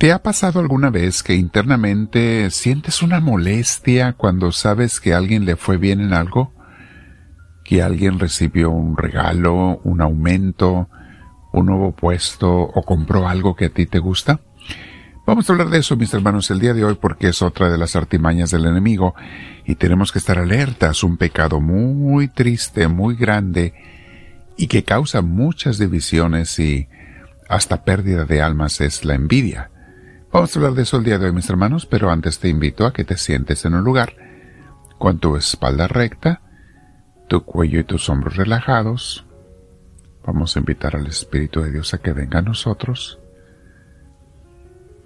¿Te ha pasado alguna vez que internamente sientes una molestia cuando sabes que alguien le fue bien en algo? ¿Que alguien recibió un regalo, un aumento, un nuevo puesto o compró algo que a ti te gusta? Vamos a hablar de eso, mis hermanos, el día de hoy porque es otra de las artimañas del enemigo y tenemos que estar alertas. Un pecado muy triste, muy grande y que causa muchas divisiones y hasta pérdida de almas es la envidia. Vamos a hablar de eso el día de hoy, mis hermanos, pero antes te invito a que te sientes en un lugar con tu espalda recta, tu cuello y tus hombros relajados. Vamos a invitar al Espíritu de Dios a que venga a nosotros.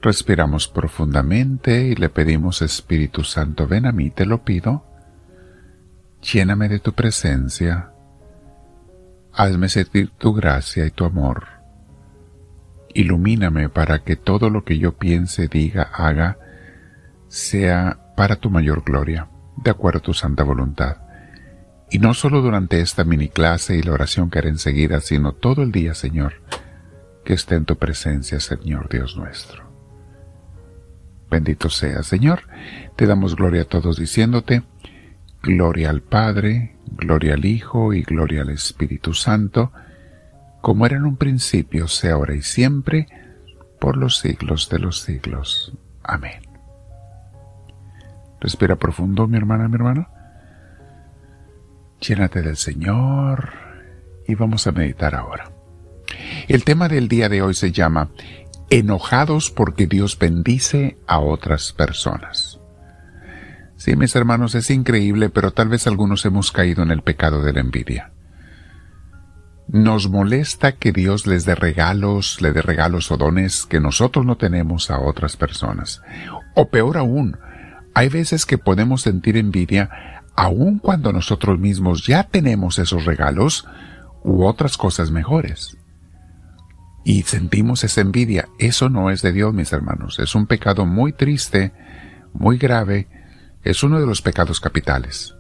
Respiramos profundamente y le pedimos, Espíritu Santo, ven a mí, te lo pido. Lléname de tu presencia. Hazme sentir tu gracia y tu amor. Ilumíname para que todo lo que yo piense, diga, haga, sea para tu mayor gloria, de acuerdo a tu santa voluntad. Y no solo durante esta mini clase y la oración que haré enseguida, sino todo el día, Señor, que esté en tu presencia, Señor Dios nuestro. Bendito sea, Señor. Te damos gloria a todos diciéndote, gloria al Padre, gloria al Hijo y gloria al Espíritu Santo, como era en un principio, sea ahora y siempre, por los siglos de los siglos. Amén. Respira profundo, mi hermana, mi hermano. Llénate del Señor y vamos a meditar ahora. El tema del día de hoy se llama Enojados porque Dios bendice a otras personas. Sí, mis hermanos, es increíble, pero tal vez algunos hemos caído en el pecado de la envidia. Nos molesta que Dios les dé regalos, le dé regalos o dones que nosotros no tenemos a otras personas. O peor aún, hay veces que podemos sentir envidia aun cuando nosotros mismos ya tenemos esos regalos u otras cosas mejores. Y sentimos esa envidia. Eso no es de Dios, mis hermanos. Es un pecado muy triste, muy grave. Es uno de los pecados capitales.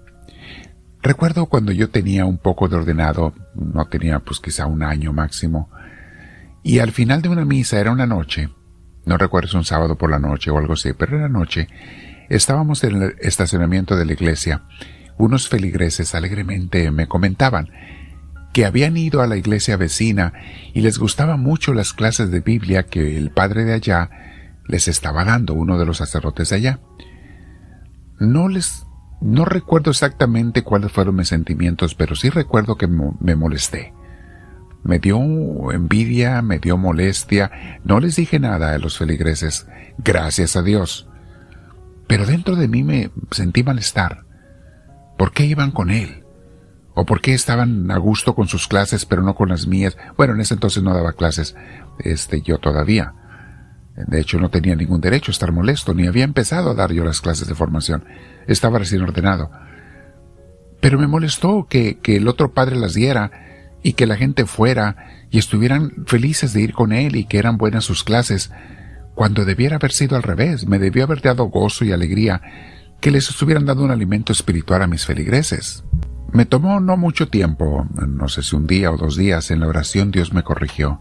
Recuerdo cuando yo tenía un poco de ordenado, no tenía pues quizá un año máximo, y al final de una misa era una noche, no recuerdo si un sábado por la noche o algo así, pero era noche, estábamos en el estacionamiento de la iglesia, unos feligreses alegremente me comentaban que habían ido a la iglesia vecina y les gustaban mucho las clases de Biblia que el padre de allá les estaba dando, uno de los sacerdotes de allá. No les no recuerdo exactamente cuáles fueron mis sentimientos, pero sí recuerdo que me molesté. Me dio envidia, me dio molestia. No les dije nada a los feligreses, gracias a Dios. Pero dentro de mí me sentí malestar. ¿Por qué iban con él? ¿O por qué estaban a gusto con sus clases pero no con las mías? Bueno, en ese entonces no daba clases, este, yo todavía. De hecho, no tenía ningún derecho a estar molesto, ni había empezado a dar yo las clases de formación. Estaba recién ordenado. Pero me molestó que, que el otro padre las diera y que la gente fuera y estuvieran felices de ir con él y que eran buenas sus clases, cuando debiera haber sido al revés, me debió haber dado gozo y alegría que les estuvieran dando un alimento espiritual a mis feligreses. Me tomó no mucho tiempo, no sé si un día o dos días, en la oración Dios me corrigió.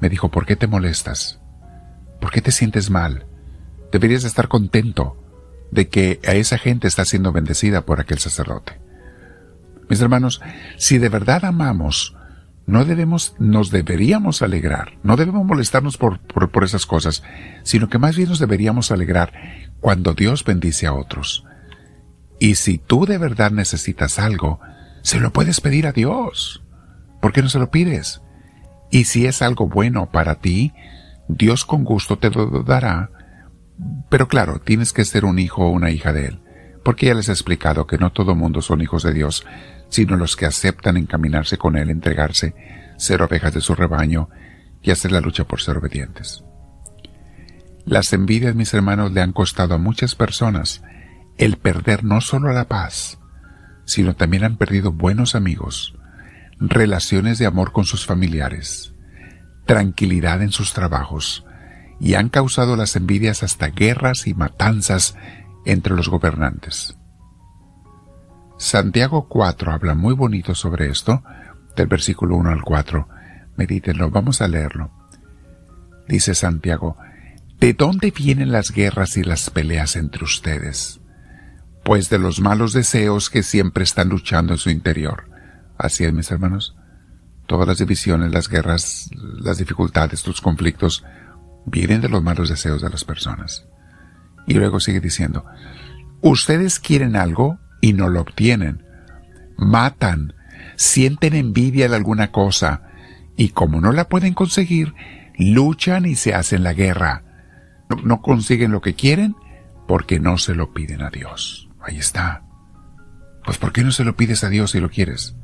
Me dijo, ¿por qué te molestas? ¿Por qué te sientes mal? Deberías estar contento de que a esa gente está siendo bendecida por aquel sacerdote. Mis hermanos, si de verdad amamos, no debemos, nos deberíamos alegrar, no debemos molestarnos por, por, esas cosas, sino que más bien nos deberíamos alegrar cuando Dios bendice a otros. Y si tú de verdad necesitas algo, se lo puedes pedir a Dios. ¿Por qué no se lo pides? Y si es algo bueno para ti, Dios con gusto te lo dará, pero claro, tienes que ser un hijo o una hija de Él, porque ya les he explicado que no todo mundo son hijos de Dios, sino los que aceptan encaminarse con Él, entregarse, ser ovejas de su rebaño y hacer la lucha por ser obedientes. Las envidias, mis hermanos, le han costado a muchas personas el perder no solo la paz, sino también han perdido buenos amigos, relaciones de amor con sus familiares, tranquilidad en sus trabajos y han causado las envidias hasta guerras y matanzas entre los gobernantes. Santiago 4 habla muy bonito sobre esto, del versículo 1 al 4. Medítenlo, vamos a leerlo. Dice Santiago, ¿de dónde vienen las guerras y las peleas entre ustedes? Pues de los malos deseos que siempre están luchando en su interior. Así es, mis hermanos. Todas las divisiones, las guerras, las dificultades, los conflictos, vienen de los malos deseos de las personas. Y luego sigue diciendo, ustedes quieren algo y no lo obtienen. Matan, sienten envidia de alguna cosa, y como no la pueden conseguir, luchan y se hacen la guerra. No, consiguen lo que quieren porque no se lo piden a Dios. Ahí está. Pues ¿por qué no se lo pides a Dios si lo quieres?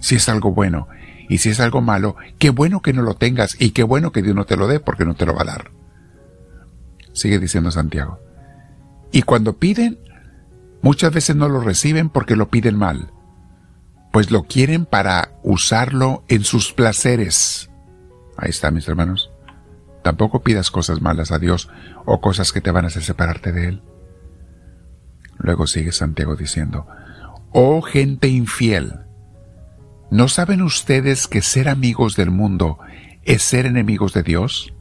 Si es algo bueno y si es algo malo, qué bueno que no lo tengas y qué bueno que Dios no te lo dé porque no te lo va a dar. Sigue diciendo Santiago. Y cuando piden, muchas veces no lo reciben porque lo piden mal pues lo quieren para usarlo en sus placeres. Ahí está, mis hermanos. Tampoco pidas cosas malas a Dios o cosas que te van a hacer separarte de Él. Luego sigue Santiago diciendo, Oh gente infiel, ¿no saben ustedes que ser amigos del mundo es ser enemigos de Dios?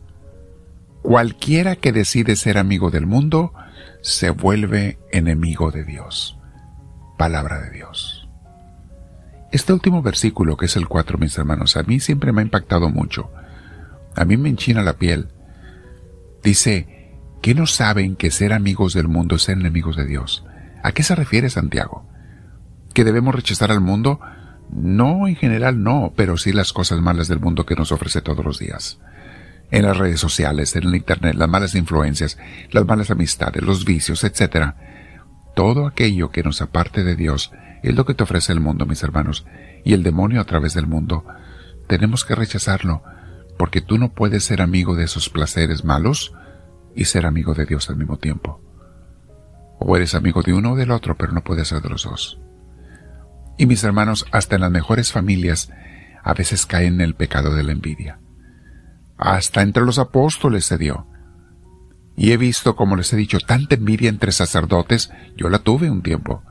Cualquiera que decide ser amigo del mundo se vuelve enemigo de Dios. Palabra de Dios. Este último versículo, que es el 4, mis hermanos, a mí siempre me ha impactado mucho. A mí me enchina la piel. Dice, ¿qué no saben que ser amigos del mundo es ser enemigos de Dios? ¿A qué se refiere Santiago? ¿Que debemos rechazar al mundo? No, en general no, pero sí las cosas malas del mundo que nos ofrece todos los días. En las redes sociales, en el Internet, las malas influencias, las malas amistades, los vicios, etc. Todo aquello que nos aparte de Dios es lo que te ofrece el mundo, mis hermanos, y el demonio a través del mundo. Tenemos que rechazarlo, porque tú no puedes ser amigo de esos placeres malos y ser amigo de Dios al mismo tiempo. O eres amigo de uno o del otro, pero no puedes ser de los dos. Y mis hermanos, hasta en las mejores familias, a veces caen en el pecado de la envidia. Hasta entre los apóstoles se dio. Y he visto, como les he dicho, tanta envidia entre sacerdotes, yo la tuve un tiempo,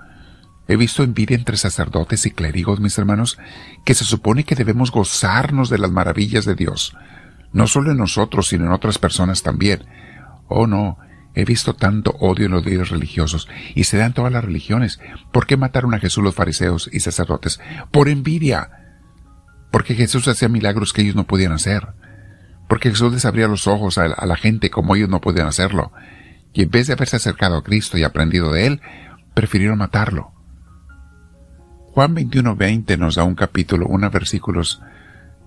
He visto envidia entre sacerdotes y clérigos, mis hermanos, que se supone que debemos gozarnos de las maravillas de Dios, no solo en nosotros, sino en otras personas también. Oh no, he visto tanto odio en los líderes religiosos, y se dan todas las religiones. ¿Por qué mataron a Jesús los fariseos y sacerdotes? Por envidia. Porque Jesús hacía milagros que ellos no podían hacer. Porque Jesús les abría los ojos a, la gente como ellos no podían hacerlo. Y en vez de haberse acercado a Cristo y aprendido de Él, prefirieron matarlo. Juan 21:20 nos da un capítulo, unos versículos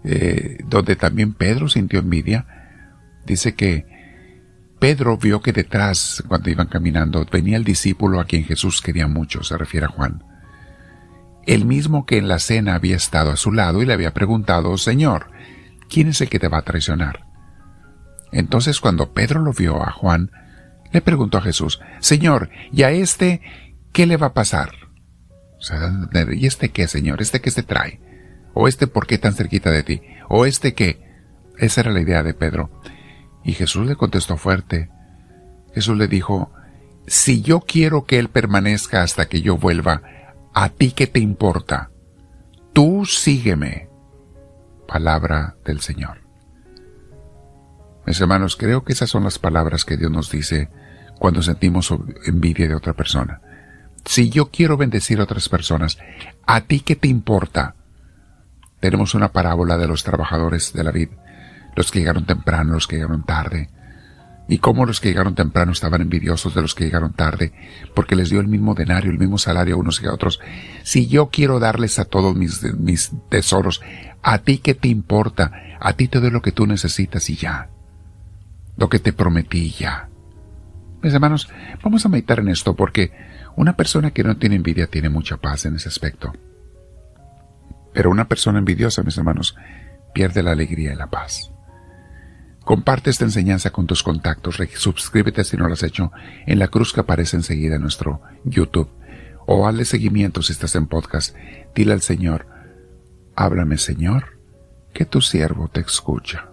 eh, donde también Pedro sintió envidia. Dice que Pedro vio que detrás, cuando iban caminando, venía el discípulo a quien Jesús quería mucho, se refiere a Juan. El mismo que en la cena había estado a su lado y le había preguntado, Señor, ¿quién es el que te va a traicionar? Entonces cuando Pedro lo vio a Juan, le preguntó a Jesús, Señor, ¿y a este qué le va a pasar? ¿y este qué, Señor? ¿Este qué se trae? ¿O este por qué tan cerquita de ti? ¿O este qué? Esa era la idea de Pedro. Y Jesús le contestó fuerte. Jesús le dijo, si yo quiero que Él permanezca hasta que yo vuelva, ¿a ti qué te importa? Tú sígueme. Palabra del Señor. Mis hermanos, creo que esas son las palabras que Dios nos dice cuando sentimos envidia de otra persona. Si yo quiero bendecir a otras personas, ¿a ti qué te importa? Tenemos una parábola de los trabajadores de la vid, los que llegaron temprano, los que llegaron tarde, y cómo los que llegaron temprano estaban envidiosos de los que llegaron tarde, porque les dio el mismo denario, el mismo salario a unos que a otros. Si yo quiero darles a todos mis, mis tesoros, ¿a ti qué te importa? A ti te doy lo que tú necesitas y ya. Lo que te prometí ya. Mis hermanos, vamos a meditar en esto porque una persona que no tiene envidia tiene mucha paz en ese aspecto. Pero una persona envidiosa, mis hermanos, pierde la alegría y la paz. Comparte esta enseñanza con tus contactos, suscríbete si no lo has hecho en la cruz que aparece enseguida en nuestro YouTube o hazle seguimiento si estás en podcast. Dile al Señor, háblame Señor, que tu siervo te escucha.